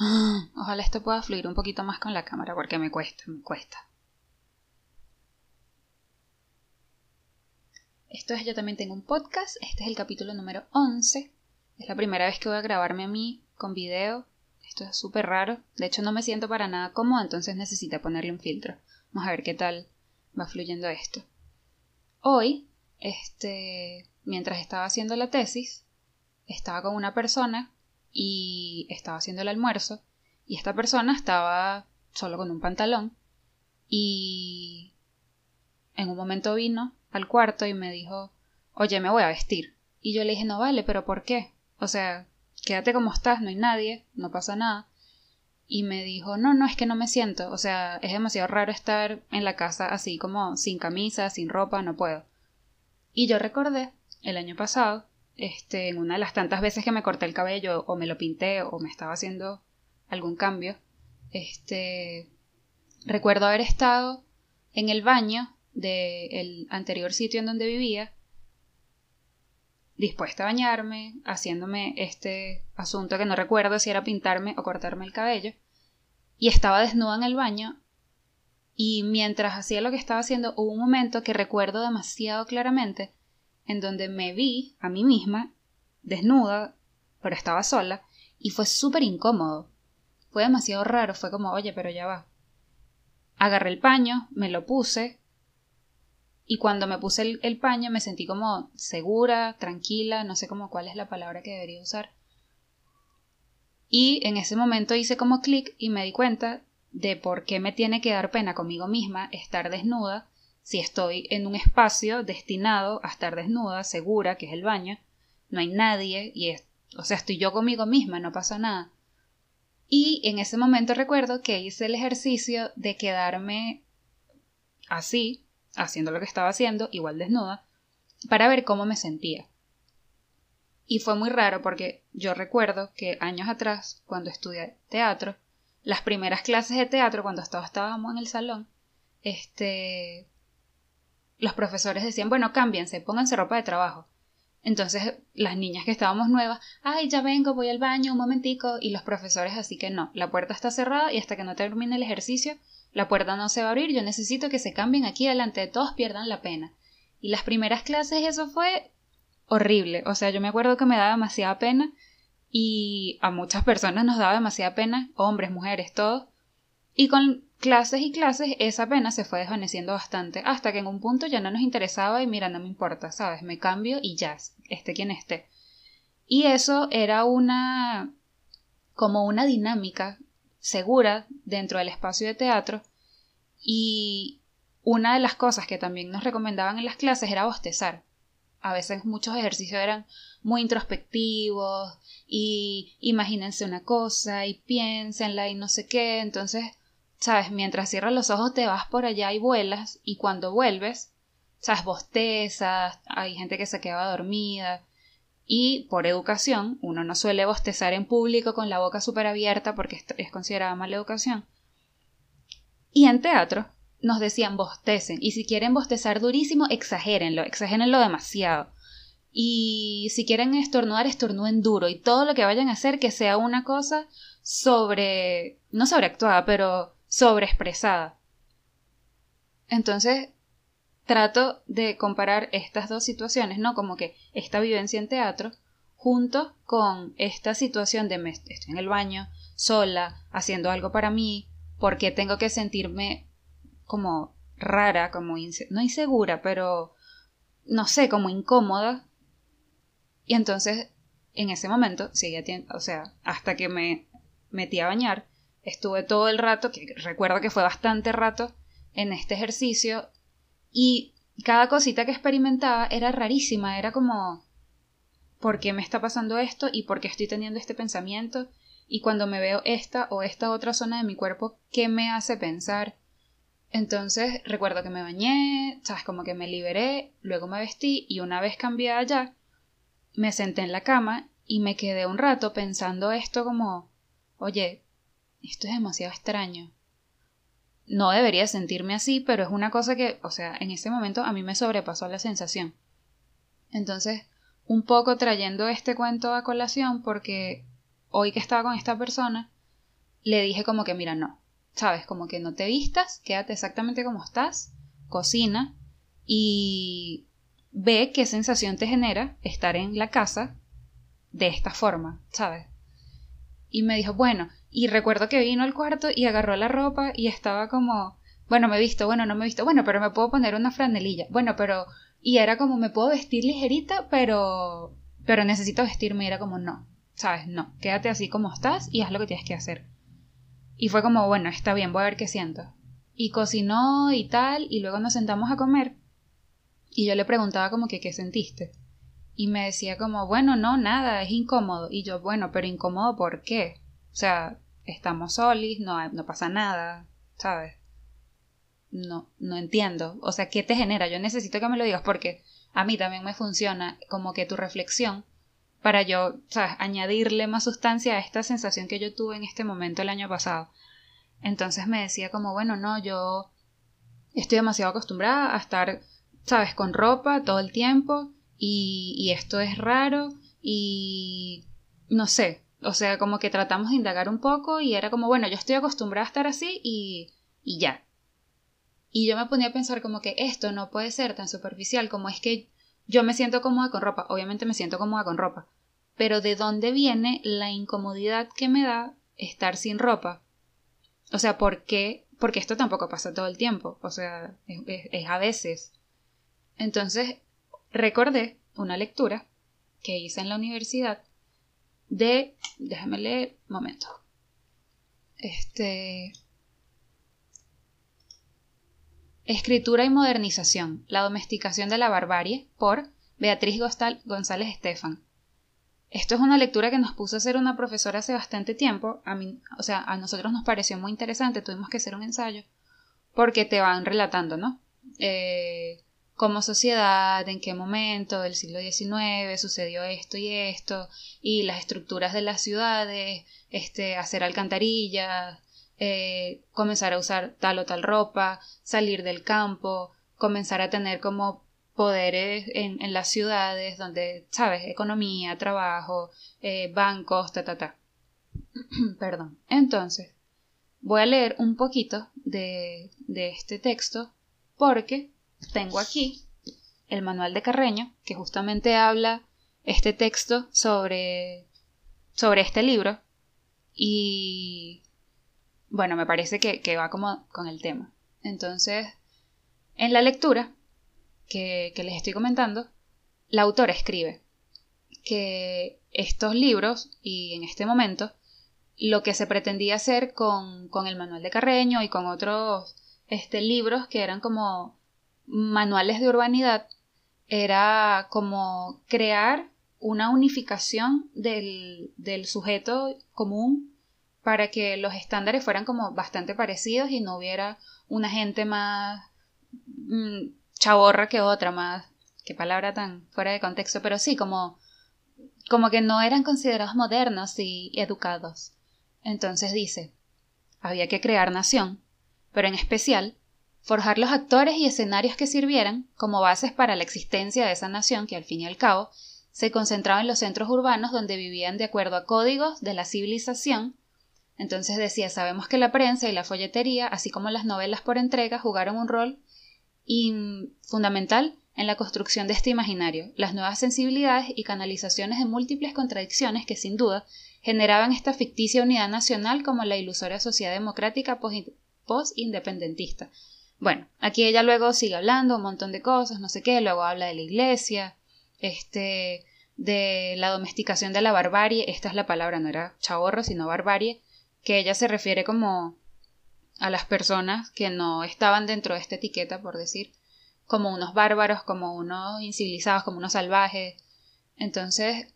Ojalá esto pueda fluir un poquito más con la cámara porque me cuesta, me cuesta. Esto es Yo también tengo un podcast, este es el capítulo número 11. Es la primera vez que voy a grabarme a mí con video. Esto es súper raro. De hecho no me siento para nada cómoda, entonces necesito ponerle un filtro. Vamos a ver qué tal va fluyendo esto. Hoy, este, mientras estaba haciendo la tesis, estaba con una persona y estaba haciendo el almuerzo y esta persona estaba solo con un pantalón y en un momento vino al cuarto y me dijo, oye, me voy a vestir. Y yo le dije, no vale, pero ¿por qué? O sea, quédate como estás, no hay nadie, no pasa nada. Y me dijo, no, no, es que no me siento, o sea, es demasiado raro estar en la casa así como sin camisa, sin ropa, no puedo. Y yo recordé el año pasado este, en una de las tantas veces que me corté el cabello o me lo pinté o me estaba haciendo algún cambio, este, recuerdo haber estado en el baño del anterior sitio en donde vivía, dispuesta a bañarme, haciéndome este asunto que no recuerdo si era pintarme o cortarme el cabello, y estaba desnuda en el baño, y mientras hacía lo que estaba haciendo hubo un momento que recuerdo demasiado claramente, en donde me vi a mí misma, desnuda, pero estaba sola, y fue súper incómodo. Fue demasiado raro, fue como, oye, pero ya va. Agarré el paño, me lo puse, y cuando me puse el, el paño me sentí como segura, tranquila, no sé cómo cuál es la palabra que debería usar. Y en ese momento hice como clic y me di cuenta de por qué me tiene que dar pena conmigo misma estar desnuda si estoy en un espacio destinado a estar desnuda, segura, que es el baño, no hay nadie y es, o sea, estoy yo conmigo misma, no pasa nada. Y en ese momento recuerdo que hice el ejercicio de quedarme así, haciendo lo que estaba haciendo, igual desnuda, para ver cómo me sentía. Y fue muy raro porque yo recuerdo que años atrás, cuando estudié teatro, las primeras clases de teatro, cuando estábamos en el salón, este, los profesores decían, bueno, cámbiense, pónganse ropa de trabajo. Entonces las niñas que estábamos nuevas, ay, ya vengo, voy al baño un momentico, y los profesores así que no, la puerta está cerrada y hasta que no termine el ejercicio, la puerta no se va a abrir, yo necesito que se cambien aquí delante de todos, pierdan la pena. Y las primeras clases eso fue horrible, o sea, yo me acuerdo que me daba demasiada pena y a muchas personas nos daba demasiada pena, hombres, mujeres, todos, y con clases y clases esa pena se fue desvaneciendo bastante hasta que en un punto ya no nos interesaba y mira, no me importa, ¿sabes? Me cambio y ya, esté quien esté. Y eso era una como una dinámica segura dentro del espacio de teatro y una de las cosas que también nos recomendaban en las clases era bostezar. A veces muchos ejercicios eran muy introspectivos y imagínense una cosa y piénsenla y no sé qué, entonces sabes, mientras cierras los ojos te vas por allá y vuelas y cuando vuelves, sabes, bostezas, hay gente que se queda dormida y por educación uno no suele bostezar en público con la boca súper abierta porque es considerada mala educación. Y en teatro nos decían bostecen y si quieren bostezar durísimo, exagérenlo, exagérenlo demasiado. Y si quieren estornudar, estornuden duro y todo lo que vayan a hacer que sea una cosa sobre, no sobreactuada, pero sobreexpresada. Entonces, trato de comparar estas dos situaciones, ¿no? Como que esta vivencia en teatro junto con esta situación de me estoy en el baño, sola, haciendo algo para mí, porque tengo que sentirme como rara, como no insegura, pero no sé, como incómoda. Y entonces, en ese momento, seguía, o sea, hasta que me metí a bañar, Estuve todo el rato, que recuerdo que fue bastante rato, en este ejercicio y cada cosita que experimentaba era rarísima, era como ¿por qué me está pasando esto y por qué estoy teniendo este pensamiento? Y cuando me veo esta o esta otra zona de mi cuerpo, ¿qué me hace pensar? Entonces recuerdo que me bañé, sabes, como que me liberé, luego me vestí y una vez cambié allá, me senté en la cama y me quedé un rato pensando esto como, oye, esto es demasiado extraño. No debería sentirme así, pero es una cosa que, o sea, en ese momento a mí me sobrepasó la sensación. Entonces, un poco trayendo este cuento a colación porque hoy que estaba con esta persona, le dije como que, mira, no, sabes, como que no te vistas, quédate exactamente como estás, cocina y ve qué sensación te genera estar en la casa de esta forma, ¿sabes? Y me dijo, bueno, y recuerdo que vino al cuarto y agarró la ropa y estaba como, bueno, me he visto, bueno, no me he visto, bueno, pero me puedo poner una franelilla, bueno, pero, y era como, me puedo vestir ligerita, pero, pero necesito vestirme, y era como, no, ¿sabes? No, quédate así como estás y haz lo que tienes que hacer. Y fue como, bueno, está bien, voy a ver qué siento. Y cocinó y tal, y luego nos sentamos a comer. Y yo le preguntaba como que, ¿qué sentiste? Y me decía como, bueno, no, nada, es incómodo. Y yo, bueno, pero incómodo ¿por qué? O sea, estamos solis, no, no pasa nada, ¿sabes? No, no entiendo. O sea, ¿qué te genera? Yo necesito que me lo digas porque a mí también me funciona como que tu reflexión para yo, ¿sabes? Añadirle más sustancia a esta sensación que yo tuve en este momento el año pasado. Entonces me decía como, bueno, no, yo estoy demasiado acostumbrada a estar, ¿sabes? Con ropa todo el tiempo y, esto es raro y no sé, o sea, como que tratamos de indagar un poco y era como, bueno, yo estoy acostumbrada a estar así y, y ya. Y yo me ponía a pensar como que esto no puede ser tan superficial como es que yo me siento cómoda con ropa, obviamente me siento cómoda con ropa, pero ¿de dónde viene la incomodidad que me da estar sin ropa? O sea, ¿por qué? Porque esto tampoco pasa todo el tiempo, o sea, es a veces. Entonces, recordé una lectura que hice en la universidad de, déjame leer, momento. Este, Escritura y modernización, la domesticación de la barbarie, por Beatriz González Estefan. Esto es una lectura que nos puso a hacer una profesora hace bastante tiempo. A mí, o sea, a nosotros nos pareció muy interesante, tuvimos que hacer un ensayo, porque te van relatando, ¿no? Eh, como sociedad, en qué momento del siglo XIX sucedió esto y esto, y las estructuras de las ciudades, este, hacer alcantarillas, eh, comenzar a usar tal o tal ropa, salir del campo, comenzar a tener como poderes en, en las ciudades donde, sabes, economía, trabajo, eh, bancos, ta, ta, ta. Perdón. Entonces, voy a leer un poquito de, de este texto porque tengo aquí el manual de Carreño, que justamente habla este texto sobre, sobre este libro. Y bueno, me parece que, va como con el tema. Entonces, en la lectura que, les estoy comentando, la autora escribe que estos libros, y en este momento, lo que se pretendía hacer con, con el manual de Carreño y con otros este, libros que eran como manuales de urbanidad era como crear una unificación del, del sujeto común para que los estándares fueran como bastante parecidos y no hubiera una gente más mm, chaborra que otra, más, qué palabra tan fuera de contexto, pero sí, como, como que no eran considerados modernos y educados. Entonces dice, había que crear nación, pero en especial forjar los actores y escenarios que sirvieran como bases para la existencia de esa nación que al fin y al cabo se concentraba en los centros urbanos donde vivían de acuerdo a códigos de la civilización. Entonces decía, sabemos que la prensa y la folletería, así como las novelas por entrega, jugaron un rol fundamental en la construcción de este imaginario, las nuevas sensibilidades y canalizaciones de múltiples contradicciones que sin duda generaban esta ficticia unidad nacional como la ilusoria sociedad democrática post-independentista, bueno, aquí ella luego sigue hablando un montón de cosas, no sé qué, luego habla de la iglesia, este, de la domesticación de la barbarie, esta es la palabra, no era chaborro, sino barbarie, que ella se refiere como a las personas que no estaban dentro de esta etiqueta, por decir, como unos bárbaros, como unos incivilizados, como unos salvajes. Entonces,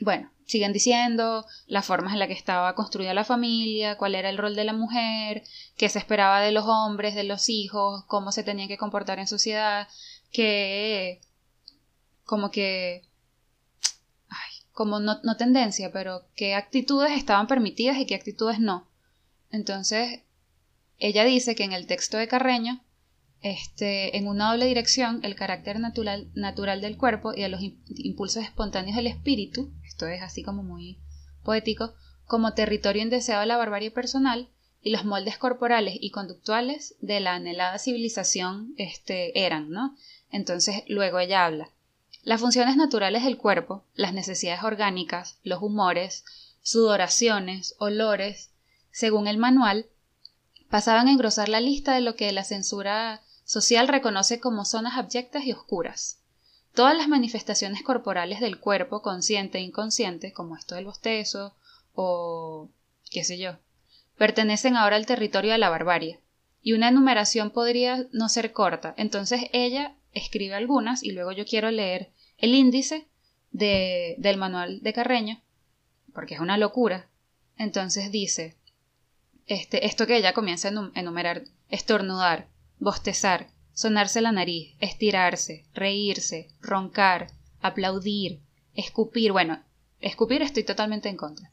bueno, siguen diciendo las formas en las que estaba construida la familia, cuál era el rol de la mujer, qué se esperaba de los hombres, de los hijos, cómo se tenían que comportar en sociedad, que como que ay, como no, no tendencia, pero qué actitudes estaban permitidas y qué actitudes no. Entonces, ella dice que en el texto de Carreño este, en una doble dirección el carácter natural, natural del cuerpo y de los impulsos espontáneos del espíritu, esto es así como muy poético, como territorio indeseado de la barbarie personal y los moldes corporales y conductuales de la anhelada civilización este, eran, ¿no? Entonces, luego ella habla. Las funciones naturales del cuerpo, las necesidades orgánicas, los humores, sudoraciones, olores, según el manual, pasaban a engrosar la lista de lo que la censura social reconoce como zonas abyectas y oscuras. Todas las manifestaciones corporales del cuerpo, consciente e inconsciente, como esto del bostezo o qué sé yo, pertenecen ahora al territorio de la barbarie, y una enumeración podría no ser corta. Entonces ella escribe algunas y luego yo quiero leer el índice de, del manual de Carreño, porque es una locura. Entonces dice, este, esto que ella comienza a enumerar, estornudar, bostezar, sonarse la nariz, estirarse, reírse, roncar, aplaudir, escupir, bueno, escupir estoy totalmente en contra,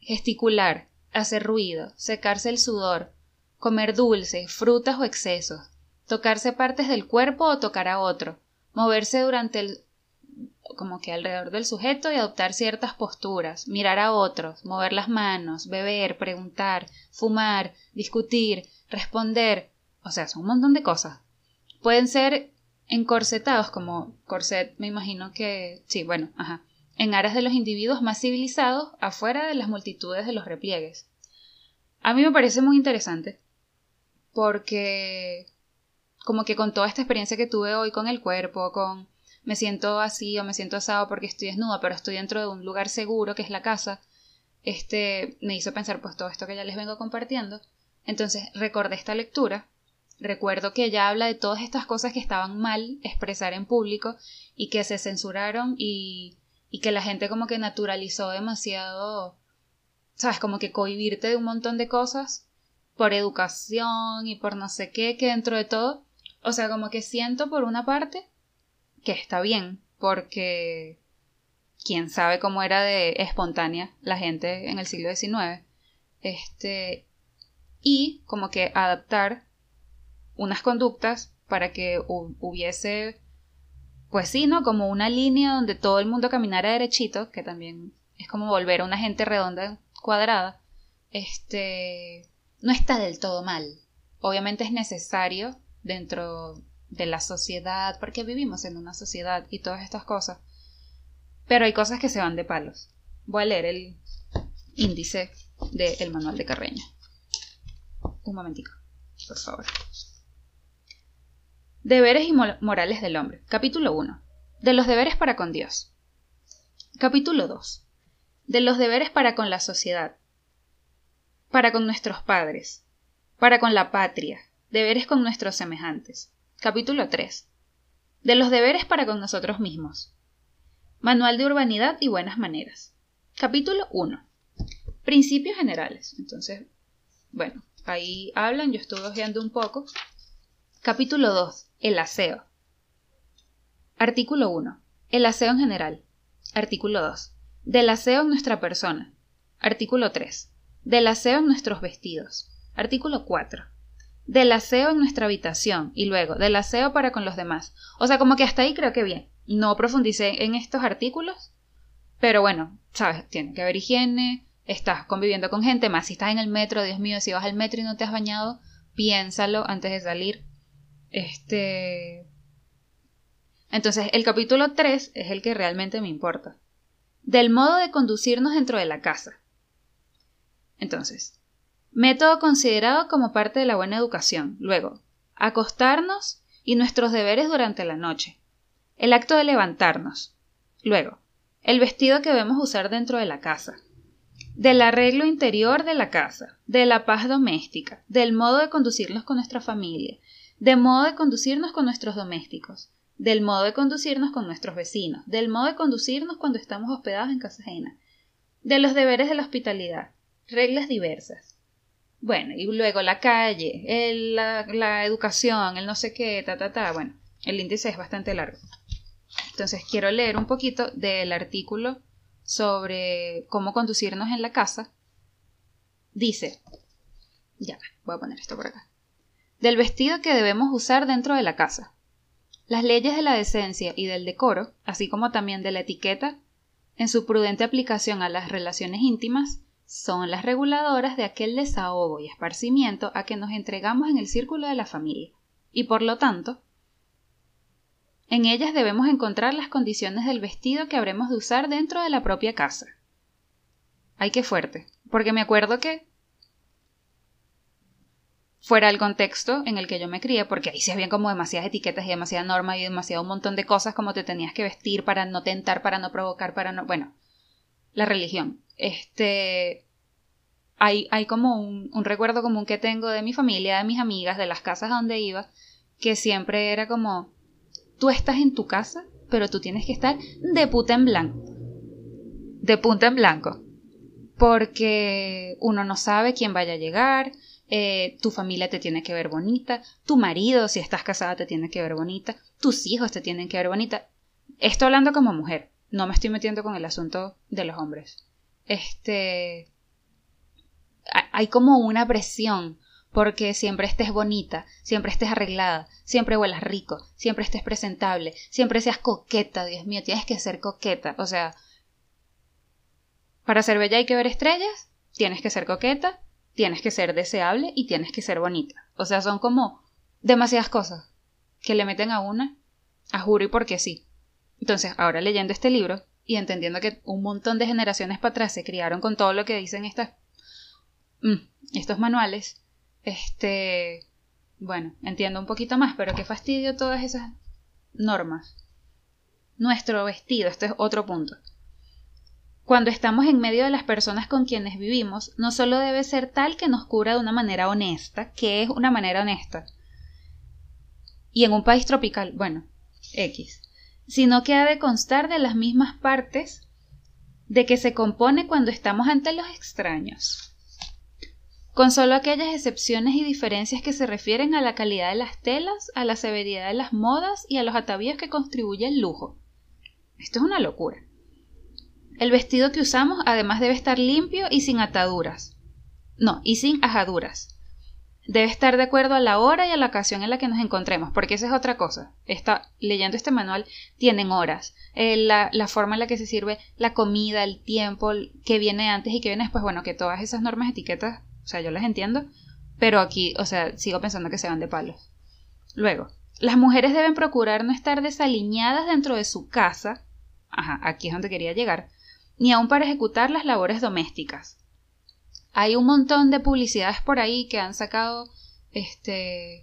gesticular, hacer ruido, secarse el sudor, comer dulce, frutas o excesos, tocarse partes del cuerpo o tocar a otro, moverse durante el como que alrededor del sujeto y adoptar ciertas posturas, mirar a otros, mover las manos, beber, preguntar, fumar, discutir, responder, o sea, son un montón de cosas. Pueden ser encorsetados como corset, me imagino que sí, bueno, ajá, en aras de los individuos más civilizados afuera de las multitudes de los repliegues. A mí me parece muy interesante porque como que con toda esta experiencia que tuve hoy con el cuerpo, con me siento así o me siento asado porque estoy desnuda, pero estoy dentro de un lugar seguro que es la casa, este me hizo pensar pues todo esto que ya les vengo compartiendo. Entonces recordé esta lectura, recuerdo que ella habla de todas estas cosas que estaban mal expresar en público y que se censuraron y y que la gente como que naturalizó demasiado, sabes, como que cohibirte de un montón de cosas por educación y por no sé qué, que dentro de todo, o sea, como que siento por una parte que está bien, porque quién sabe cómo era de espontánea la gente en el siglo XIX, este, y como que adaptar unas conductas para que hubiese pues sí, ¿no? Como una línea donde todo el mundo caminara derechito, que también es como volver a una gente redonda cuadrada, este, no está del todo mal. Obviamente es necesario dentro de la sociedad, porque vivimos en una sociedad y todas estas cosas. Pero hay cosas que se van de palos. Voy a leer el índice del manual de Carreño. Un momentico, por favor. Deberes y morales del hombre. Capítulo 1. De los deberes para con Dios. Capítulo 2. De los deberes para con la sociedad. Para con nuestros padres. Para con la patria. Deberes con nuestros semejantes. Capítulo 3. De los deberes para con nosotros mismos. Manual de urbanidad y buenas maneras. Capítulo 1. Principios generales. Entonces, bueno, ahí hablan, yo estuve hojeando un poco. Capítulo 2. El aseo. Artículo 1. El aseo en general. Artículo 2. Del aseo en nuestra persona. Artículo 3. Del aseo en nuestros vestidos. Artículo 4. Del aseo en nuestra habitación y luego del aseo para con los demás. O sea, como que hasta ahí creo que bien. No profundicé en estos artículos, pero bueno, sabes, tiene que haber higiene, estás conviviendo con gente, más si estás en el metro, Dios mío, si vas al metro y no te has bañado, piénsalo antes de salir. Este. Entonces, el capítulo 3 es el que realmente me importa. Del modo de conducirnos dentro de la casa. Entonces, método considerado como parte de la buena educación. Luego, acostarnos y nuestros deberes durante la noche. El acto de levantarnos. Luego, el vestido que debemos usar dentro de la casa. Del arreglo interior de la casa. De la paz doméstica. Del modo de conducirnos con nuestra familia de modo de conducirnos con nuestros domésticos, del modo de conducirnos con nuestros vecinos, del modo de conducirnos cuando estamos hospedados en casa ajena, de los deberes de la hospitalidad, reglas diversas. Bueno, y luego la calle, la, la educación, el no sé qué, ta, ta, ta. Bueno, el índice es bastante largo. Entonces quiero leer un poquito del artículo sobre cómo conducirnos en la casa. Dice, ya, voy a poner esto por acá del vestido que debemos usar dentro de la casa. Las leyes de la decencia y del decoro, así como también de la etiqueta, en su prudente aplicación a las relaciones íntimas, son las reguladoras de aquel desahogo y esparcimiento a que nos entregamos en el círculo de la familia, y por lo tanto, en ellas debemos encontrar las condiciones del vestido que habremos de usar dentro de la propia casa. Ay, qué fuerte, porque me acuerdo que fuera el contexto en el que yo me crié, porque ahí se habían como demasiadas etiquetas y demasiada norma y demasiado un montón de cosas como te tenías que vestir para no tentar, para no provocar, para no... Bueno, la religión. Este... Hay, hay como un, un recuerdo común que tengo de mi familia, de mis amigas, de las casas donde iba, que siempre era como, tú estás en tu casa, pero tú tienes que estar de puta en blanco. De punta en blanco. Porque uno no sabe quién vaya a llegar, eh, tu familia te tiene que ver bonita, tu marido, si estás casada, te tiene que ver bonita, tus hijos te tienen que ver bonita. Estoy hablando como mujer, no me estoy metiendo con el asunto de los hombres. Este. Hay como una presión porque siempre estés bonita, siempre estés arreglada, siempre huelas rico, siempre estés presentable, siempre seas coqueta, Dios mío, tienes que ser coqueta. O sea, para ser bella hay que ver estrellas, tienes que ser coqueta, tienes que ser deseable y tienes que ser bonita. O sea, son como demasiadas cosas que le meten a una a juro y porque sí. Entonces, ahora leyendo este libro y entendiendo que un montón de generaciones para atrás se criaron con todo lo que dicen estas, mm, estos manuales, este, bueno, entiendo un poquito más, pero qué fastidio todas esas normas. Nuestro vestido, este es otro punto. Cuando estamos en medio de las personas con quienes vivimos, no solo debe ser tal que nos cura de una manera honesta, que es una manera honesta, y en un país tropical, bueno, X, sino que ha de constar de las mismas partes de que se compone cuando estamos ante los extraños, con solo aquellas excepciones y diferencias que se refieren a la calidad de las telas, a la severidad de las modas y a los atavíos que contribuye el lujo. Esto es una locura. El vestido que usamos además debe estar limpio y sin ataduras. No, y sin ajaduras. Debe estar de acuerdo a la hora y a la ocasión en la que nos encontremos, porque esa es otra cosa. Está, leyendo este manual, tienen horas, eh, la, la, forma en la que se sirve la comida, el tiempo, que viene antes y que viene después. Bueno, que todas esas normas, etiquetas, o sea, yo las entiendo, pero aquí, o sea, sigo pensando que se van de palos. Luego, las mujeres deben procurar no estar desaliñadas dentro de su casa. Ajá, aquí es donde quería llegar ni aun para ejecutar las labores domésticas. Hay un montón de publicidades por ahí que han sacado, este,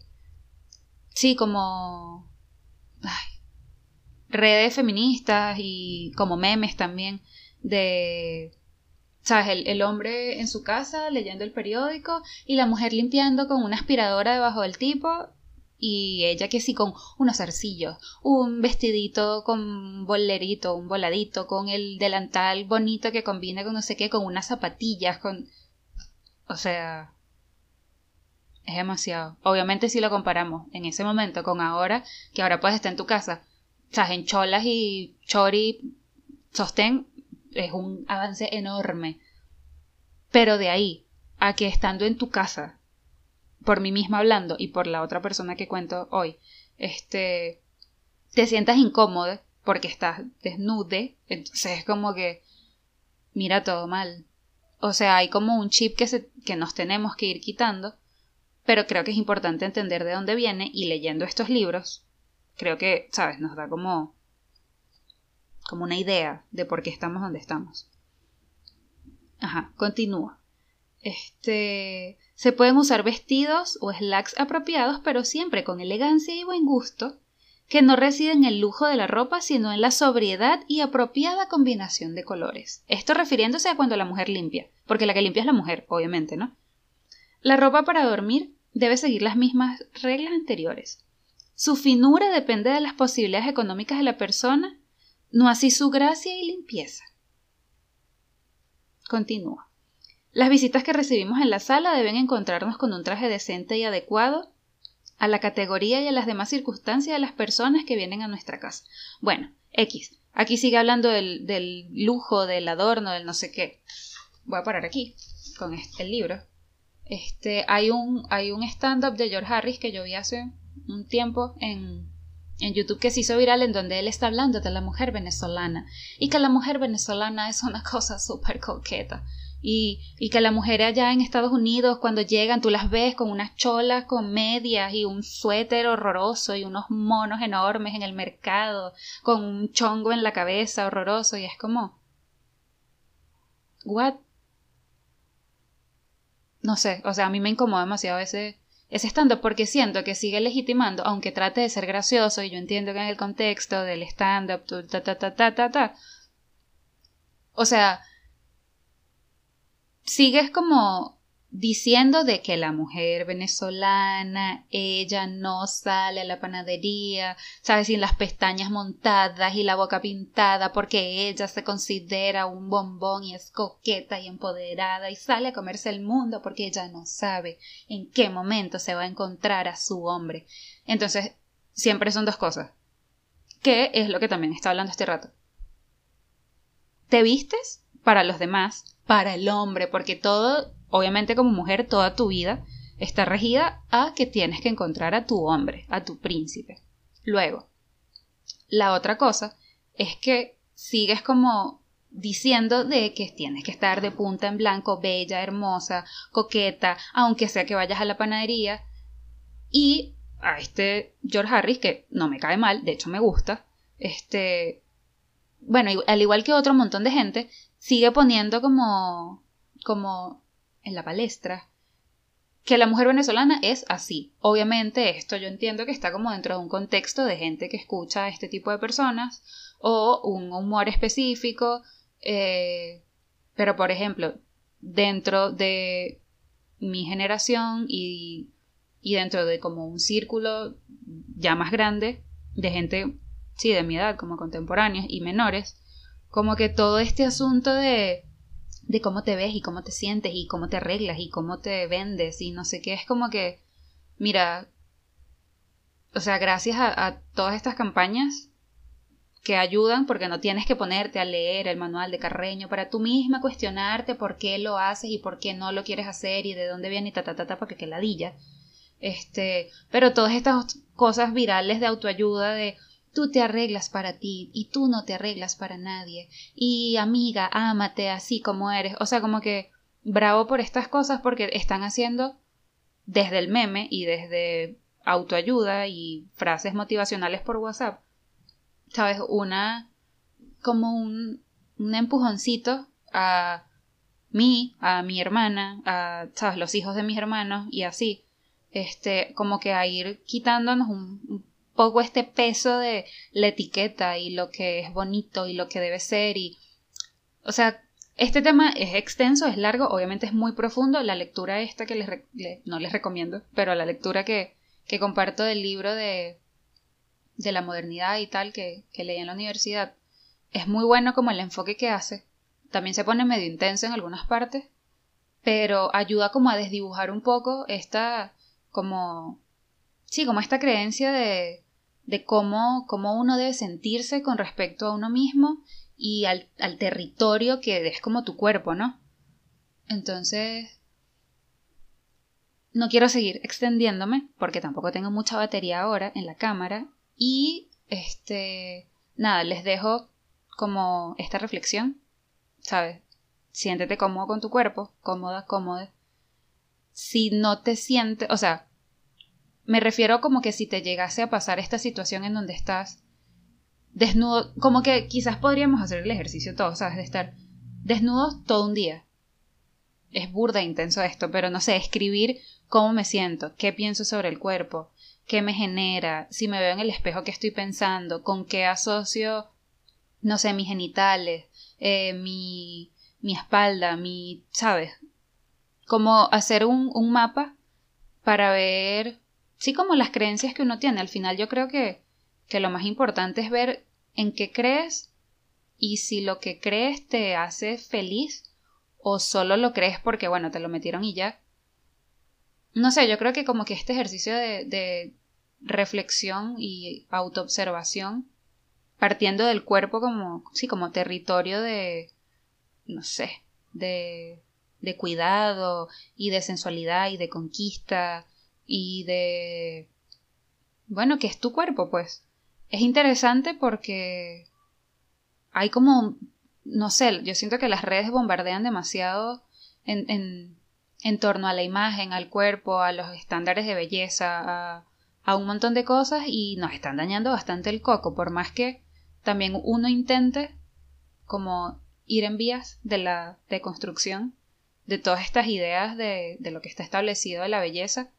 sí, como redes feministas y como memes también de, sabes, el, el hombre en su casa leyendo el periódico y la mujer limpiando con una aspiradora debajo del tipo y ella que sí con unos arcillos, un vestidito con bolerito, un voladito, con el delantal bonito que combina con no sé qué, con unas zapatillas, con... O sea... Es demasiado. Obviamente si lo comparamos en ese momento con ahora, que ahora puedes estar en tu casa, sea, en cholas y chori, sostén, es un avance enorme. Pero de ahí a que estando en tu casa por mí misma hablando y por la otra persona que cuento hoy, este, te sientas incómodo porque estás desnude, entonces es como que mira todo mal. O sea, hay como un chip que, se, que nos tenemos que ir quitando, pero creo que es importante entender de dónde viene y leyendo estos libros, creo que, sabes, nos da como como una idea de por qué estamos donde estamos. Ajá, continúa. Este, se pueden usar vestidos o slacks apropiados, pero siempre con elegancia y buen gusto, que no residen en el lujo de la ropa, sino en la sobriedad y apropiada combinación de colores. Esto refiriéndose a cuando la mujer limpia, porque la que limpia es la mujer, obviamente, ¿no? La ropa para dormir debe seguir las mismas reglas anteriores. Su finura depende de las posibilidades económicas de la persona, no así su gracia y limpieza. Continúa. Las visitas que recibimos en la sala deben encontrarnos con un traje decente y adecuado a la categoría y a las demás circunstancias de las personas que vienen a nuestra casa. Bueno, X. Aquí sigue hablando del, lujo, del adorno, del no sé qué. Voy a parar aquí con este, el libro. Este, hay un, hay un stand-up de George Harris que yo vi hace un tiempo en, en YouTube que se hizo viral en donde él está hablando de la mujer venezolana y que la mujer venezolana es una cosa súper coqueta Y, que la mujer allá en Estados Unidos, cuando llegan, tú las ves con unas cholas con medias y un suéter horroroso y unos monos enormes en el mercado, con un chongo en la cabeza horroroso, y es como. ¿What? No sé, o sea, a mí me incomoda demasiado ese, ese stand-up porque siento que sigue legitimando, aunque trate de ser gracioso, y yo entiendo que en el contexto del stand-up, ta, ta, ta, ta, ta, ta. O sea, sigues como diciendo de que la mujer venezolana, ella no sale a la panadería, sabes, sin las pestañas montadas y la boca pintada porque ella se considera un bombón y es coqueta y empoderada y sale a comerse el mundo porque ella no sabe en qué momento se va a encontrar a su hombre. Entonces, siempre son dos cosas. ¿Qué es lo que también está hablando este rato? ¿Te vistes para los demás para el hombre, porque todo, obviamente como mujer, toda tu vida está regida a que tienes que encontrar a tu hombre, a tu príncipe. Luego, la otra cosa es que sigues como diciendo de que tienes que estar de punta en blanco, bella, hermosa, coqueta, aunque sea que vayas a la panadería. Y a este George Harris, que no me cae mal, de hecho me gusta, este, bueno, al igual que otro montón de gente, sigue poniendo como, como en la palestra que la mujer venezolana es así. Obviamente esto yo entiendo que está como dentro de un contexto de gente que escucha a este tipo de personas o un humor específico, eh, pero por ejemplo, dentro de mi generación y, y dentro de como un círculo ya más grande de gente, sí, de mi edad, como contemporáneas y menores, como que todo este asunto de, de cómo te ves y cómo te sientes y cómo te arreglas y cómo te vendes y no sé qué, es como que, mira, o sea, gracias a, a todas estas campañas que ayudan porque no tienes que ponerte a leer el manual de Carreño para tú misma cuestionarte por qué lo haces y por qué no lo quieres hacer y de dónde viene y ta ta ta, ta porque qué ladilla. Este, pero todas estas cosas virales de autoayuda de Tú te arreglas para ti y tú no te arreglas para nadie. Y amiga, ámate así como eres. O sea, como que bravo por estas cosas porque están haciendo desde el meme y desde autoayuda y frases motivacionales por WhatsApp. ¿Sabes? Una como un, un empujoncito a mí, a mi hermana, a, ¿sabes? Los hijos de mis hermanos y así. Este, como que a ir quitándonos un poco este peso de la etiqueta y lo que es bonito y lo que debe ser y o sea este tema es extenso es largo obviamente es muy profundo la lectura esta que les no les recomiendo pero la lectura que, que comparto del libro de de la modernidad y tal que, que leí en la universidad es muy bueno como el enfoque que hace. También se pone medio intenso en algunas partes pero ayuda como a desdibujar un poco esta como sí como esta creencia de de cómo, cómo uno debe sentirse con respecto a uno mismo y al, al territorio que es como tu cuerpo, ¿no? Entonces, no quiero seguir extendiéndome porque tampoco tengo mucha batería ahora en la cámara y este nada, les dejo como esta reflexión, ¿sabes? Siéntete cómodo con tu cuerpo, cómoda, cómoda. Si no te sientes, o sea, me refiero como que si te llegase a pasar esta situación en donde estás desnudo, como que quizás podríamos hacer el ejercicio todo, ¿sabes? De estar desnudos todo un día. Es burda e intenso esto, pero no sé, escribir cómo me siento, qué pienso sobre el cuerpo, qué me genera, si me veo en el espejo, qué estoy pensando, con qué asocio, no sé, mis genitales, eh, mi, mi espalda, mi, ¿sabes? Como hacer un, un mapa para ver sí como las creencias que uno tiene. Al final yo creo que, que lo más importante es ver en qué crees y si lo que crees te hace feliz o solo lo crees porque, bueno, te lo metieron y ya. No sé, yo creo que como que este ejercicio de, de reflexión y autoobservación, partiendo del cuerpo como, sí, como territorio de, no sé, de, de cuidado y de sensualidad y de conquista y de... bueno, que es tu cuerpo, pues. Es interesante porque hay como, no sé, yo siento que las redes bombardean demasiado en, en, en torno a la imagen, al cuerpo, a los estándares de belleza, a, a un montón de cosas y nos están dañando bastante el coco, por más que también uno intente como ir en vías de la deconstrucción de todas estas ideas de, de lo que está establecido de la belleza,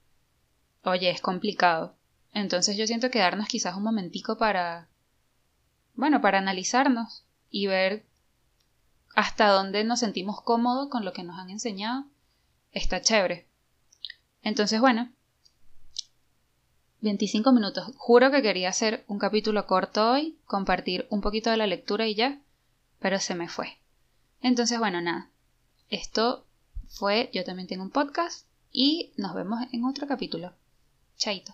oye, es complicado. Entonces yo siento que darnos quizás un momentico para, bueno, para analizarnos y ver hasta dónde nos sentimos cómodos con lo que nos han enseñado, está chévere. Entonces, bueno, 25 minutos. Juro que quería hacer un capítulo corto hoy, compartir un poquito de la lectura y ya, pero se me fue. Entonces, bueno, nada. Esto fue Yo también tengo un podcast y nos vemos en otro capítulo. Chaito.